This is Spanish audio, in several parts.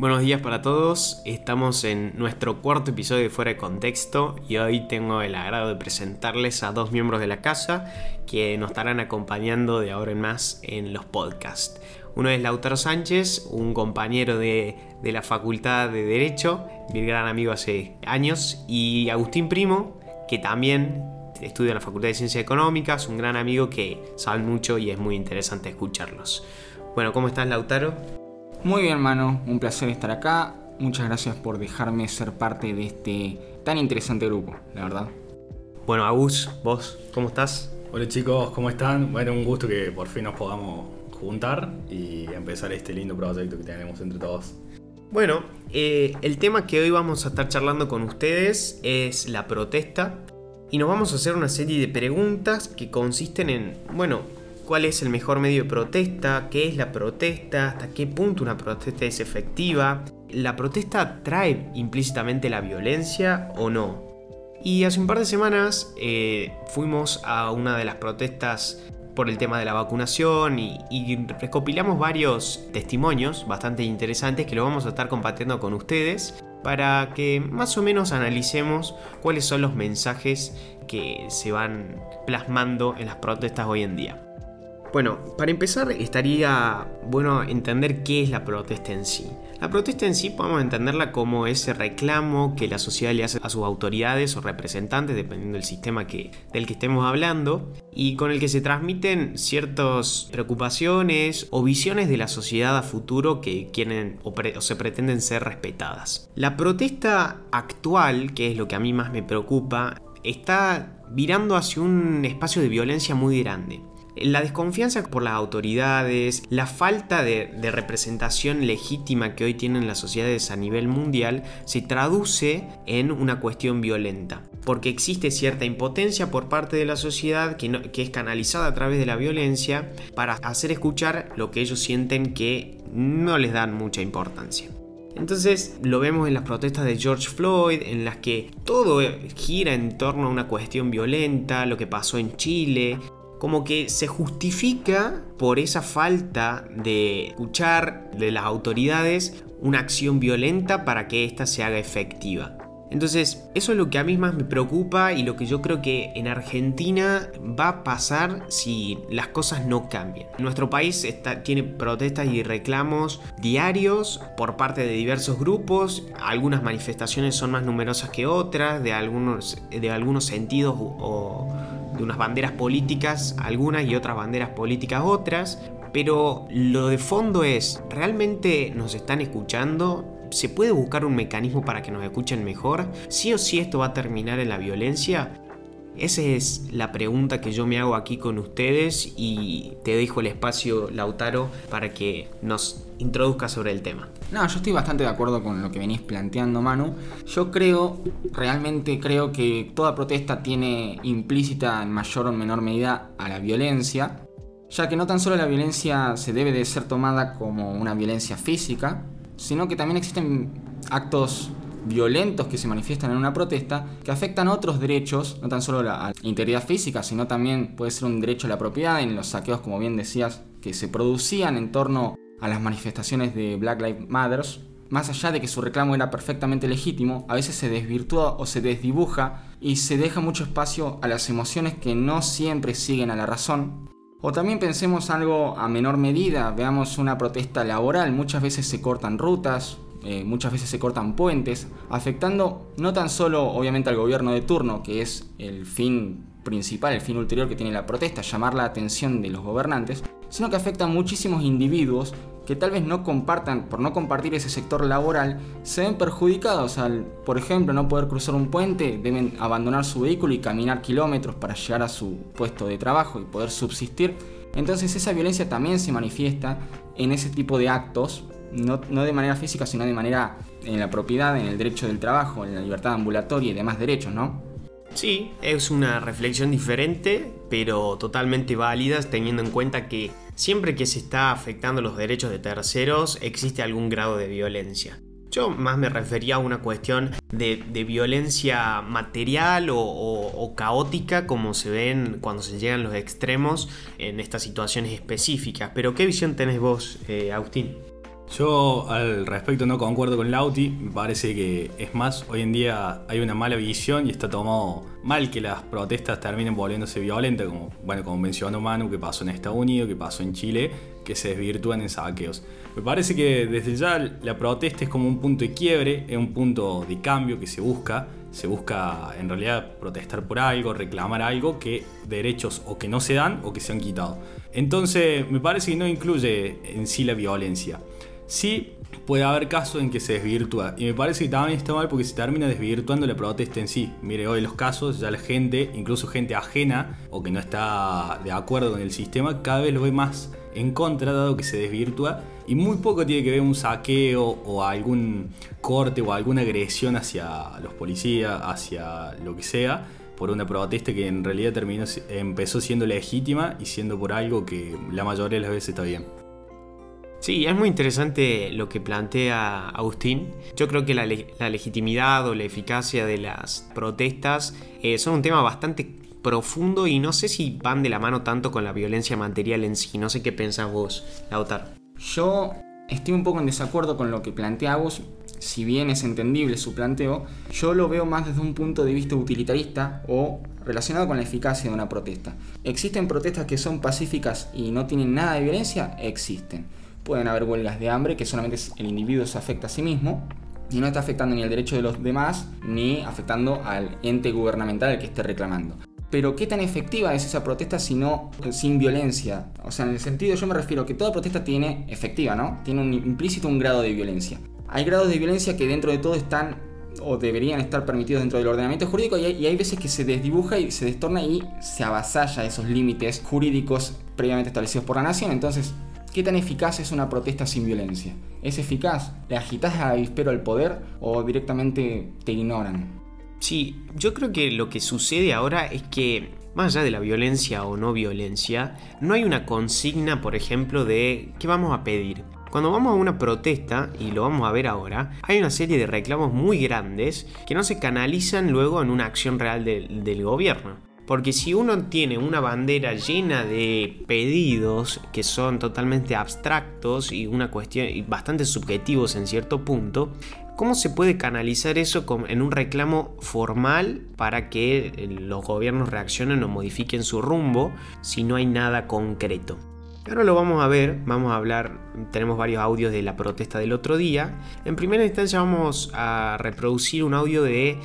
Buenos días para todos, estamos en nuestro cuarto episodio de Fuera de Contexto y hoy tengo el agrado de presentarles a dos miembros de la casa que nos estarán acompañando de ahora en más en los podcasts. Uno es Lautaro Sánchez, un compañero de, de la Facultad de Derecho, mi gran amigo hace años, y Agustín Primo, que también estudia en la Facultad de Ciencias Económicas, un gran amigo que sabe mucho y es muy interesante escucharlos. Bueno, ¿cómo estás Lautaro? Muy bien, mano, un placer estar acá. Muchas gracias por dejarme ser parte de este tan interesante grupo, la verdad. Bueno, Agus, vos, ¿cómo estás? Hola chicos, ¿cómo están? Bueno, un gusto que por fin nos podamos juntar y empezar este lindo proyecto que tenemos entre todos. Bueno, eh, el tema que hoy vamos a estar charlando con ustedes es la protesta y nos vamos a hacer una serie de preguntas que consisten en, bueno, cuál es el mejor medio de protesta, qué es la protesta, hasta qué punto una protesta es efectiva. ¿La protesta trae implícitamente la violencia o no? Y hace un par de semanas eh, fuimos a una de las protestas por el tema de la vacunación y, y, recopilamos varios testimonios bastante interesantes que lo vamos a estar compartiendo con ustedes para que más o menos analicemos cuáles son los mensajes que se van plasmando en las protestas hoy en día. Bueno, para empezar estaría bueno entender qué es la protesta en sí. La protesta en sí podemos entenderla como ese reclamo que la sociedad le hace a sus autoridades o representantes, dependiendo del sistema que, del que estemos hablando, y con el que se transmiten ciertas preocupaciones o visiones de la sociedad a futuro que quieren o, se pretenden ser respetadas. La protesta actual, que es lo que a mí más me preocupa, está virando hacia un espacio de violencia muy grande. La desconfianza por las autoridades, la falta de, representación legítima que hoy tienen las sociedades a nivel mundial se traduce en una cuestión violenta. Porque existe cierta impotencia por parte de la sociedad que, que es canalizada a través de la violencia para hacer escuchar lo que ellos sienten que no les dan mucha importancia. Entonces lo vemos en las protestas de George Floyd, en las que todo gira en torno a una cuestión violenta, lo que pasó en Chile, como que se justifica por esa falta de escuchar de las autoridades una acción violenta para que ésta se haga efectiva. Entonces, eso es lo que a mí más me preocupa y lo que yo creo que en Argentina va a pasar si las cosas no cambian. Nuestro país está, tiene protestas y reclamos diarios por parte de diversos grupos. Algunas manifestaciones son más numerosas que otras, de algunos, de algunos sentidos o de unas banderas políticas algunas y otras banderas políticas otras. Pero lo de fondo es, ¿realmente nos están escuchando? ¿Se puede buscar un mecanismo para que nos escuchen mejor? ¿Sí o sí esto va a terminar en la violencia? Esa es la pregunta que yo me hago aquí con ustedes y te dejo el espacio, Lautaro, para que nos introduzca sobre el tema. No, yo estoy bastante de acuerdo con lo que venís planteando, Manu. Yo creo, realmente creo que toda protesta tiene implícita en mayor o menor medida a la violencia, ya que no tan solo la violencia se debe de ser tomada como una violencia física, sino que también existen actos violentos que se manifiestan en una protesta que afectan otros derechos, no tan solo la integridad física, sino también puede ser un derecho a la propiedad en los saqueos, como bien decías, que se producían en torno a las manifestaciones de Black Lives Matter. Más allá de que su reclamo era perfectamente legítimo, a veces se desvirtúa o se desdibuja y se deja mucho espacio a las emociones que no siempre siguen a la razón o también pensemos algo a menor medida, veamos una protesta laboral, muchas veces se cortan rutas, eh, muchas veces se cortan puentes, afectando no tan solo obviamente al gobierno de turno, que es el fin principal, el fin ulterior que tiene la protesta, llamar la atención de los gobernantes, sino que afecta a muchísimos individuos que tal vez no compartan, por no compartir ese sector laboral, se ven perjudicados al, por ejemplo, no poder cruzar un puente, deben abandonar su vehículo y caminar kilómetros para llegar a su puesto de trabajo y poder subsistir. Entonces esa violencia también se manifiesta en ese tipo de actos no, no de manera física, sino de manera en la propiedad, en el derecho del trabajo, en la libertad ambulatoria y demás derechos, ¿no? Sí, es una reflexión diferente, pero totalmente válida, teniendo en cuenta que siempre que se está afectando los derechos de terceros existe algún grado de violencia. Yo más me refería a una cuestión de, violencia material o, caótica como se ven cuando se llegan los extremos en estas situaciones específicas. Pero ¿qué visión tenés vos, eh, Agustín? Yo al respecto no concuerdo con Lauti, me parece que es más, hoy en día hay una mala visión y está tomado mal que las protestas terminen volviéndose violentas, como, bueno, como mencionó Manu, que pasó en Estados Unidos, que pasó en Chile, que se desvirtúan en saqueos. Me parece que desde ya la protesta es como un punto de quiebre, es un punto de cambio que se busca, se busca en realidad protestar por algo, reclamar algo que derechos o que no se dan o que se han quitado. Entonces me parece que no incluye en sí la violencia sí puede haber casos en que se desvirtúa. Y me parece que también está mal porque se termina desvirtuando la protesta en sí. Mire, hoy los casos, ya la gente, incluso gente ajena o que no está de acuerdo con el sistema, cada vez lo ve más en contra, dado que se desvirtúa. Y muy poco tiene que ver un saqueo o algún corte o alguna agresión hacia los policías, hacia lo que sea, por una protesta que en realidad terminó, empezó siendo legítima y siendo por algo que la mayoría de las veces está bien. Sí, es muy interesante lo que plantea Agustín. Yo creo que la, legitimidad o la eficacia de las protestas eh, son un tema bastante profundo y no sé si van de la mano tanto con la violencia material en sí. No sé qué pensás vos, Lautaro. Yo estoy un poco en desacuerdo con lo que plantea vos. Si bien es entendible su planteo, yo lo veo más desde un punto de vista utilitarista o relacionado con la eficacia de una protesta. ¿Existen protestas que son pacíficas y no tienen nada de violencia? Existen pueden haber huelgas de hambre que solamente el individuo se afecta a sí mismo y no está afectando ni el derecho de los demás ni afectando al ente gubernamental al que esté reclamando. Pero ¿qué tan efectiva es esa protesta si no sin violencia? O sea, en el sentido yo me refiero que toda protesta tiene efectiva, ¿no? Tiene implícito un grado de violencia. Hay grados de violencia que dentro de todo están o deberían estar permitidos dentro del ordenamiento jurídico y hay, y veces que se desdibuja y se destorna y se avasalla esos límites jurídicos previamente establecidos por la nación. Entonces, ¿Qué tan eficaz es una protesta sin violencia? ¿Es eficaz? ¿Le agitas a avispero al poder o directamente te ignoran? Sí, yo creo que lo que sucede ahora es que, más allá de la violencia o no violencia, no hay una consigna, por ejemplo, de qué vamos a pedir. Cuando vamos a una protesta, y lo vamos a ver ahora, hay una serie de reclamos muy grandes que no se canalizan luego en una acción real del gobierno. Porque si uno tiene una bandera llena de pedidos que son totalmente abstractos y una cuestión y bastante subjetivos en cierto punto, ¿cómo se puede canalizar eso en un reclamo formal para que eh, los gobiernos reaccionen o modifiquen su rumbo si no hay nada concreto? Ahora lo vamos a ver, vamos a hablar, tenemos varios audios de la protesta del otro día. En primera instancia vamos a reproducir un audio de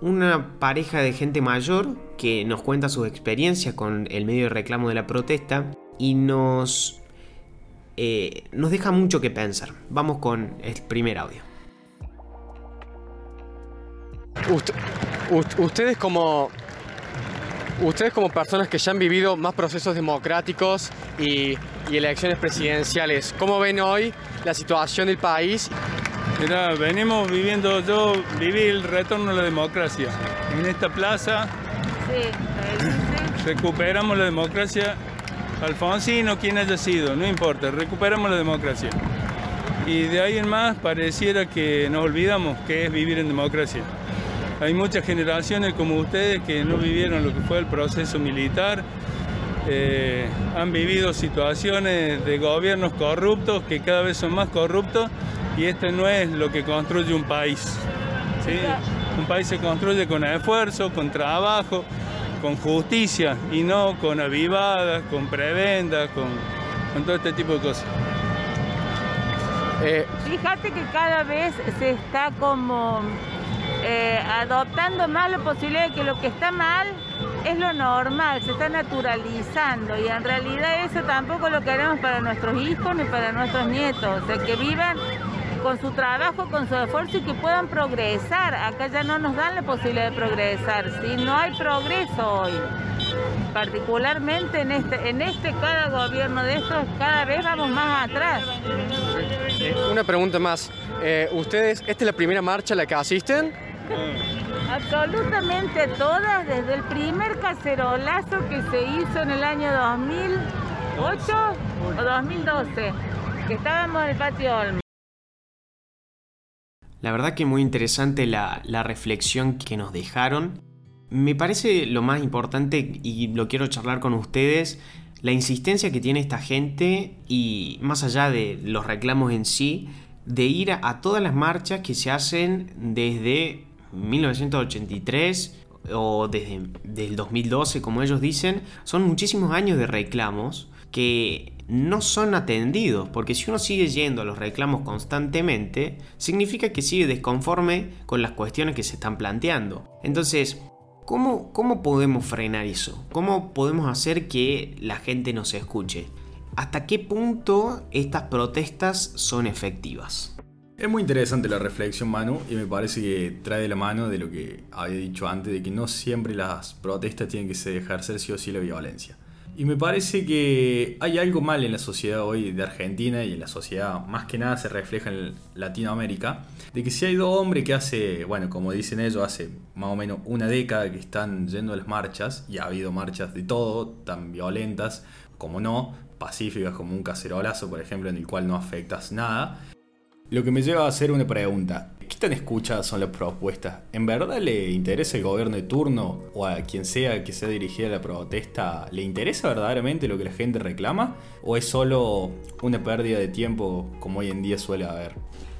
una pareja de gente mayor que nos cuenta sus experiencias con el medio de reclamo de la protesta y nos, eh, nos deja mucho que pensar. Vamos con el primer audio. ustedes como ustedes como personas que ya han vivido más procesos democráticos y, y elecciones presidenciales, ¿cómo ven hoy la situación del país Venimos viviendo, yo viví el retorno a la democracia. En esta plaza recuperamos la democracia. Alfonsino, quien haya sido, no importa, recuperamos la democracia. Y de ahí en más pareciera que nos olvidamos que es vivir en democracia. Hay muchas generaciones como ustedes que no vivieron lo que fue el proceso militar, eh, han vivido situaciones de gobiernos corruptos que cada vez son más corruptos y este no es lo que construye un país. Un país se construye con esfuerzo, con trabajo, con justicia y no con avivadas, con prebendas, con, todo este tipo de cosas. Eh, Fíjate que cada vez se está como eh, adoptando más la posibilidad de que lo que está mal es lo normal, se está naturalizando y en realidad eso tampoco lo queremos para nuestros hijos ni para nuestros nietos, o sea, que vivan con su trabajo, con su esfuerzo y que puedan progresar. Acá ya no nos dan la posibilidad de progresar, si no hay progreso hoy. particularmente en este, en este cada gobierno de estos, cada vez vamos más atrás. Eh, una pregunta más. Eh, ¿Ustedes, esta es la primera marcha a la que asisten? Absolutamente todas, desde el primer cacerolazo que se hizo en el año 2008 o 2012, que estábamos en el patio Olmo. La verdad que muy interesante la, reflexión que nos dejaron. Me parece lo más importante y lo quiero charlar con ustedes, la insistencia que tiene esta gente y más allá de los reclamos en sí, de ir a, todas las marchas que se hacen desde 1983 o desde, el 2012, como ellos dicen, son muchísimos años de reclamos que no son atendidos, porque si uno sigue yendo a los reclamos constantemente, significa que sigue desconforme con las cuestiones que se están planteando. Entonces, ¿cómo, cómo podemos frenar eso? ¿Cómo podemos hacer que la gente nos escuche? ¿Hasta qué punto estas protestas son efectivas? Es muy interesante la reflexión, Manu, y me parece que trae de la mano de lo que había dicho antes, de que no siempre las protestas tienen que ejercer sí o sí la violencia. Y me parece que hay algo mal en la sociedad hoy de Argentina y en la sociedad más que nada se refleja en Latinoamérica, de que si hay dos hombres que hace, bueno, como dicen ellos, hace más o menos una década que están yendo a las marchas, y ha habido marchas de todo, tan violentas como no, pacíficas como un cacerolazo, por ejemplo, en el cual no afectas nada, lo que me lleva a hacer una pregunta. ¿Qué tan escuchadas son las propuestas? ¿En verdad le interesa el gobierno de turno o a quien sea que sea dirigida la protesta? ¿Le interesa verdaderamente lo que la gente reclama? ¿O es solo una pérdida de tiempo como hoy en día suele haber?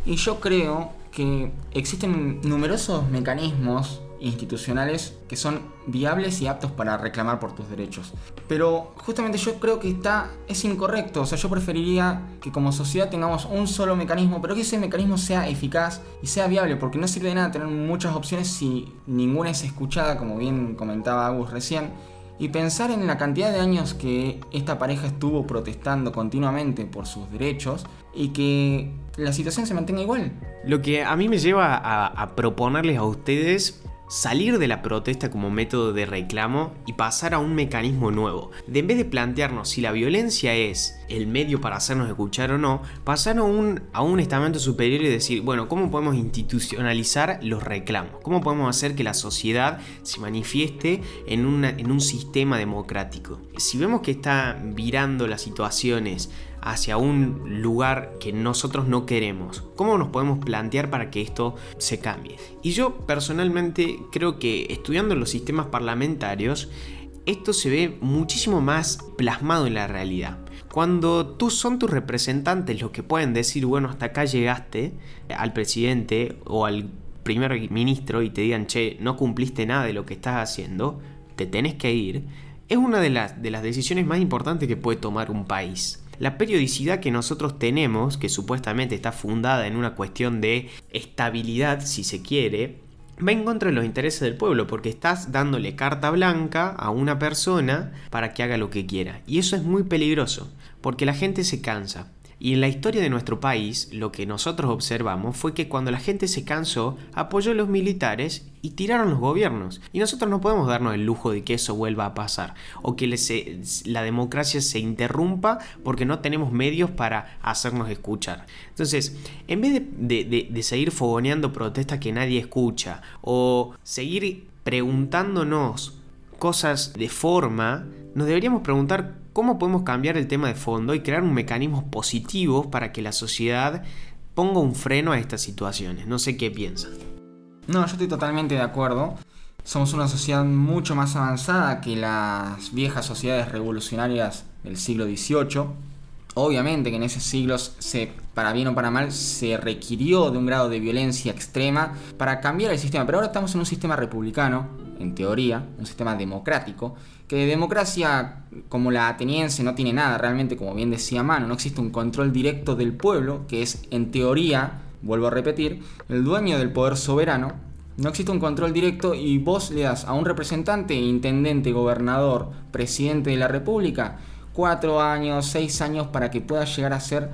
Y yo creo que existen numerosos mecanismos institucionales que son viables y aptos para reclamar por tus derechos. Pero justamente yo creo que está es incorrecto, o sea, yo preferiría que como sociedad tengamos un solo mecanismo, pero que ese mecanismo sea eficaz y sea viable, porque no sirve de nada tener muchas opciones si ninguna es escuchada, como bien comentaba Agus recién. Y pensar en la cantidad de años que esta pareja estuvo protestando continuamente por sus derechos y que la situación se mantenga igual. Lo que a mí me lleva a, a proponerles a ustedes salir de la protesta como método de reclamo y pasar a un mecanismo nuevo. De en vez de plantearnos si la violencia es el medio para hacernos escuchar o no, pasar a un, a un estamento superior y decir, bueno, ¿cómo podemos institucionalizar los reclamos? ¿Cómo podemos hacer que la sociedad se manifieste en, en un sistema democrático? Si vemos que está virando las situaciones hacia un lugar que nosotros no queremos. ¿Cómo nos podemos plantear para que esto se cambie? Y yo personalmente creo que estudiando los sistemas parlamentarios, esto se ve muchísimo más plasmado en la realidad. Cuando tú son tus representantes los que pueden decir, bueno, hasta acá llegaste al presidente o al primer ministro y te digan, che, no cumpliste nada de lo que estás haciendo, te tenés que ir, es una de las, de las decisiones más importantes que puede tomar un país la periodicidad que nosotros tenemos, que supuestamente está fundada en una cuestión de estabilidad, si se quiere, va en contra de los intereses del pueblo, porque estás dándole carta blanca a una persona para que haga lo que quiera. Y eso es muy peligroso, porque la gente se cansa. Y en la historia de nuestro país, lo que nosotros observamos fue que cuando la gente se cansó, apoyó a los militares y tiraron los gobiernos. Y nosotros no podemos darnos el lujo de que eso vuelva a pasar. O que la democracia se interrumpa porque no tenemos medios para hacernos escuchar. Entonces, en vez de, de seguir fogoneando protestas que nadie escucha, o seguir preguntándonos cosas de forma, nos deberíamos preguntar cómo podemos cambiar el tema de fondo y crear un mecanismo positivo para que la sociedad ponga un freno a estas situaciones. No sé qué piensan. No, yo estoy totalmente de acuerdo. Somos una sociedad mucho más avanzada que las viejas sociedades revolucionarias del siglo XVIII. Obviamente que en esos siglos, se, para bien o para mal, se requirió de un grado de violencia extrema para cambiar el sistema. Pero ahora estamos en un sistema republicano, en teoría, un sistema democrático, que de democracia como la ateniense no tiene nada realmente, como bien decía Mano, no existe un control directo del pueblo, que es en teoría, vuelvo a repetir, el dueño del poder soberano, no existe un control directo y vos le das a un representante, intendente, gobernador, presidente de la república, cuatro años, seis años para que pueda llegar a hacer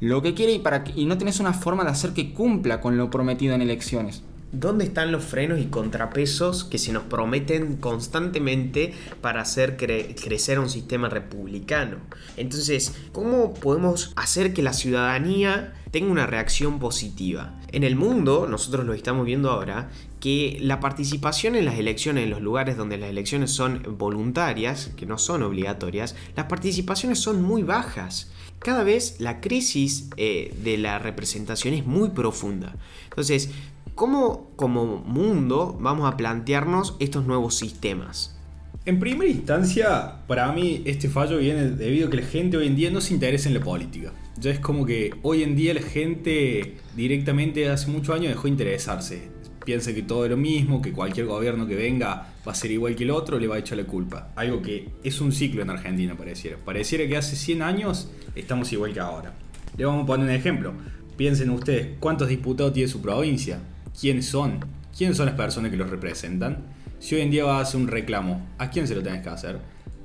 lo que quiere y, para y no tenés una forma de hacer que cumpla con lo prometido en elecciones. ¿Dónde están los frenos y contrapesos que se nos prometen constantemente para hacer crecer un sistema republicano? Entonces, ¿cómo podemos hacer que la ciudadanía tenga una reacción positiva? En el mundo, nosotros lo estamos viendo ahora, que la participación en las elecciones, en los lugares donde las elecciones son voluntarias, que no son obligatorias, las participaciones son muy bajas. Cada vez la crisis eh, de la representación es muy profunda. Entonces, ¿Cómo como mundo vamos a plantearnos estos nuevos sistemas? En primera instancia, para mí este fallo viene debido a que la gente hoy en día no se interesa en la política. Ya es como que hoy en día la gente directamente hace muchos años dejó de interesarse. Piensa que todo es lo mismo, que cualquier gobierno que venga va a ser igual que el otro, le va a echar la culpa. Algo que es un ciclo en Argentina, pareciera. Pareciera que hace 100 años estamos igual que ahora. Le vamos a poner un ejemplo. Piensen ustedes, ¿cuántos diputados tiene su provincia? Quiénes son, quiénes son las personas que los representan. Si hoy en día vas a hacer un reclamo, ¿a quién se lo tenés que hacer?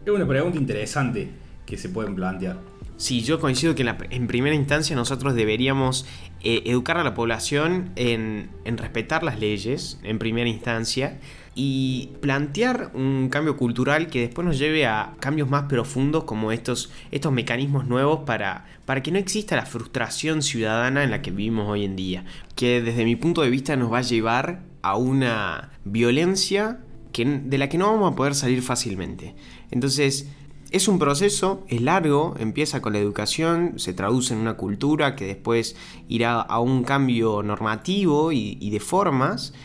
Es una pregunta interesante que se pueden plantear. Sí, yo coincido que en, primera instancia nosotros deberíamos eh, educar a la población en, en respetar las leyes, en primera instancia, y plantear un cambio cultural que después nos lleve a cambios más profundos como estos, estos mecanismos nuevos para, para que no exista la frustración ciudadana en la que vivimos hoy en día, que desde mi punto de vista nos va a llevar a una violencia que, de la que no vamos a poder salir fácilmente. Entonces, es un proceso, es largo, empieza con la educación, se traduce en una cultura que después irá a un cambio normativo y, y de formas,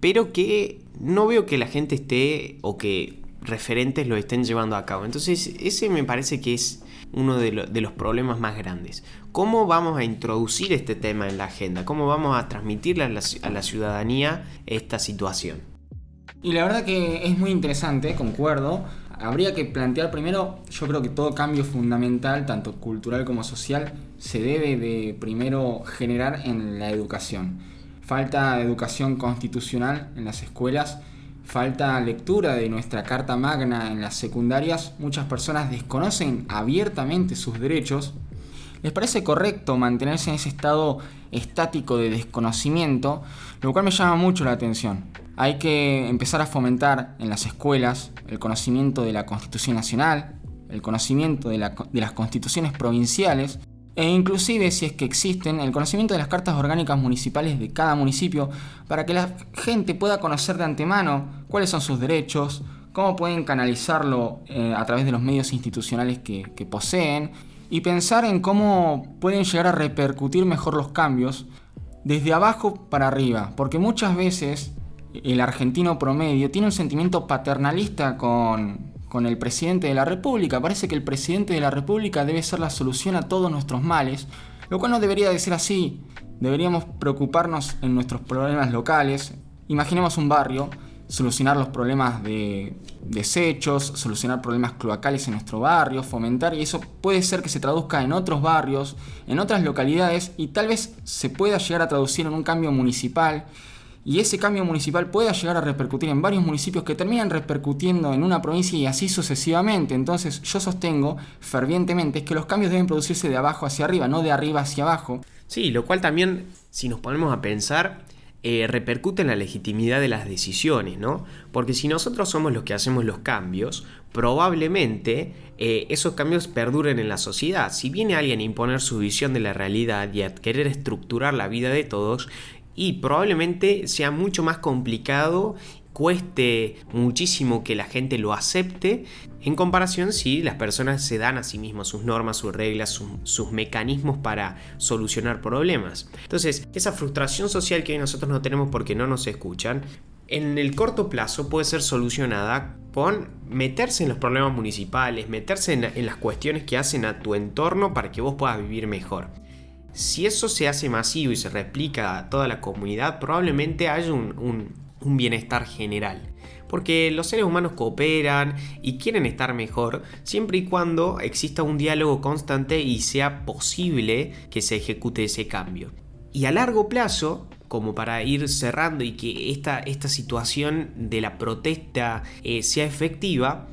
pero que no veo que la gente esté o que referentes lo estén llevando a cabo. Entonces ese me parece que es uno de, los problemas más grandes. ¿Cómo vamos a introducir este tema en la agenda? ¿Cómo vamos a transmitirle a la, ciudadanía esta situación? Y la verdad que es muy interesante, concuerdo. Habría que plantear primero, yo creo que todo cambio fundamental, tanto cultural como social, se debe de primero generar en la educación falta educación constitucional en las escuelas, falta lectura de nuestra Carta Magna en las secundarias, muchas personas desconocen abiertamente sus derechos. ¿Les parece correcto mantenerse en ese estado estático de desconocimiento? Lo cual me llama mucho la atención. Hay que empezar a fomentar en las escuelas el conocimiento de la Constitución Nacional, el conocimiento de, de las constituciones provinciales e inclusive si es que existen el conocimiento de las cartas orgánicas municipales de cada municipio para que la gente pueda conocer de antemano cuáles son sus derechos, cómo pueden canalizarlo eh, a través de los medios institucionales que, que poseen y pensar en cómo pueden llegar a repercutir mejor los cambios desde abajo para arriba, porque muchas veces el argentino promedio tiene un sentimiento paternalista con, con el presidente de la República. Parece que el presidente de la República debe ser la solución a todos nuestros males, lo cual no debería de ser así. Deberíamos preocuparnos en nuestros problemas locales. Imaginemos un barrio, solucionar los problemas de desechos, solucionar problemas cloacales en nuestro barrio, fomentar, y eso puede ser que se traduzca en otros barrios, en otras localidades, y tal vez se pueda llegar a traducir en un cambio municipal y ese cambio municipal pueda llegar a repercutir en varios municipios que terminan repercutiendo en una provincia y así sucesivamente. Entonces yo sostengo fervientemente que los cambios deben producirse de abajo hacia arriba, no de arriba hacia abajo. Sí, lo cual también, si nos ponemos a pensar, eh, repercute en la legitimidad de las decisiones, ¿no? Porque si nosotros somos los que hacemos los cambios, probablemente eh, esos cambios perduren en la sociedad. Si viene alguien a imponer su visión de la realidad y a querer estructurar la vida de todos, y probablemente sea mucho más complicado cueste muchísimo que la gente lo acepte en comparación si las personas se dan a sí mismas sus normas, sus reglas, sus mecanismos para solucionar problemas. Entonces, esa frustración social que hoy nosotros no tenemos porque no nos escuchan, en el corto plazo puede ser solucionada con meterse en los problemas municipales, meterse en las cuestiones que hacen a tu entorno para que vos puedas vivir mejor. Si eso se hace masivo y se replica a toda la comunidad, probablemente haya un, bienestar general. Porque los seres humanos cooperan y quieren estar mejor siempre y cuando exista un diálogo constante y sea posible que se ejecute ese cambio. Y a largo plazo, como para ir cerrando y que esta, esta situación de la protesta eh, sea efectiva,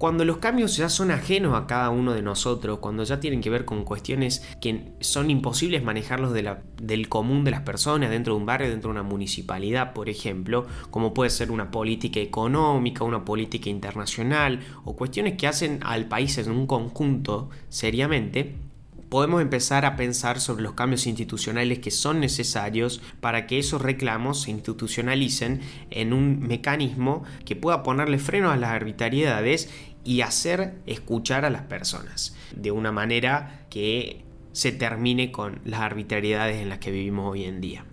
cuando los cambios ya son ajenos a cada uno de nosotros, cuando ya tienen que ver con cuestiones que son imposibles manejarlos del común de las personas dentro de un barrio, dentro de una municipalidad, por ejemplo, como puede ser una política económica, una política internacional o cuestiones que hacen al país en un conjunto seriamente, podemos empezar a pensar sobre los cambios institucionales que son necesarios para que esos reclamos se institucionalicen en un mecanismo que pueda ponerle freno a las arbitrariedades y hacer escuchar a las personas de una manera que se termine con las arbitrariedades en las que vivimos hoy en día.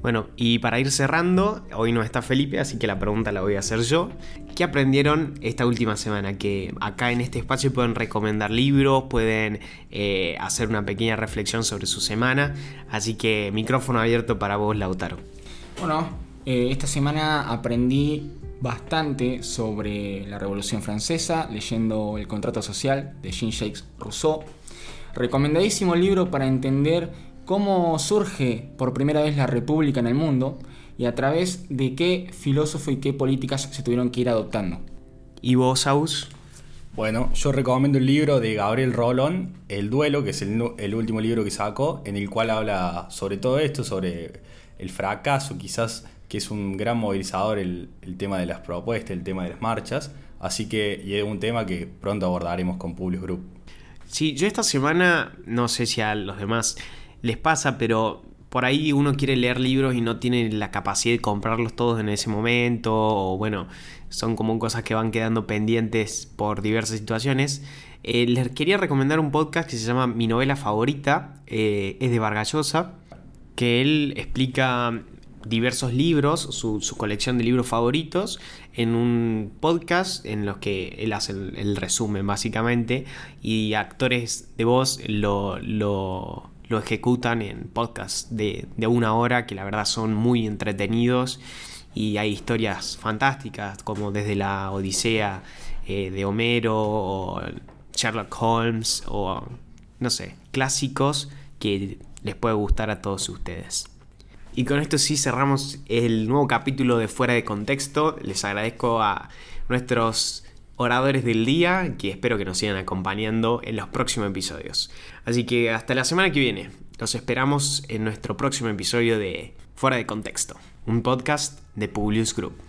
Bueno, y para ir cerrando, hoy no está Felipe, así que la pregunta la voy a hacer yo. ¿Qué aprendieron esta última semana? Que acá en este espacio pueden recomendar libros, pueden eh, hacer una pequeña reflexión sobre su semana. Así que micrófono abierto para vos, Lautaro. Bueno, eh, esta semana aprendí bastante sobre la Revolución Francesa, leyendo El Contrato Social de Jean-Jacques Rousseau. Recomendadísimo libro para entender cómo surge por primera vez la República en el mundo y a través de qué filósofo y qué políticas se tuvieron que ir adoptando. ¿Y vos, Aus? Bueno, yo recomiendo el libro de Gabriel Rolón, El Duelo, que es el, el, último libro que sacó, en el cual habla sobre todo esto, sobre el fracaso, quizás que es un gran movilizador el, el tema de las propuestas, el tema de las marchas. Así que y es un tema que pronto abordaremos con Publius Group. Sí, yo esta semana, no sé si a los demás les pasa, pero por ahí uno quiere leer libros y no tiene la capacidad de comprarlos todos en ese momento, o bueno, son como cosas que van quedando pendientes por diversas situaciones. Eh, les quería recomendar un podcast que se llama Mi novela favorita, eh, es de Vargallosa, que él explica diversos libros, su, colección de libros favoritos, en un podcast en los que él hace el, resumen básicamente y actores de voz lo lo ejecutan en podcasts de, una hora que la verdad son muy entretenidos y hay historias fantásticas como desde la Odisea eh, de Homero o Sherlock Holmes o no sé, clásicos que les puede gustar a todos ustedes. Y con esto sí cerramos el nuevo capítulo de Fuera de Contexto. Les agradezco a nuestros oradores del día que espero que nos sigan acompañando en los próximos episodios. Así que hasta la semana que viene. Los esperamos en nuestro próximo episodio de Fuera de Contexto, un podcast de Publius Group.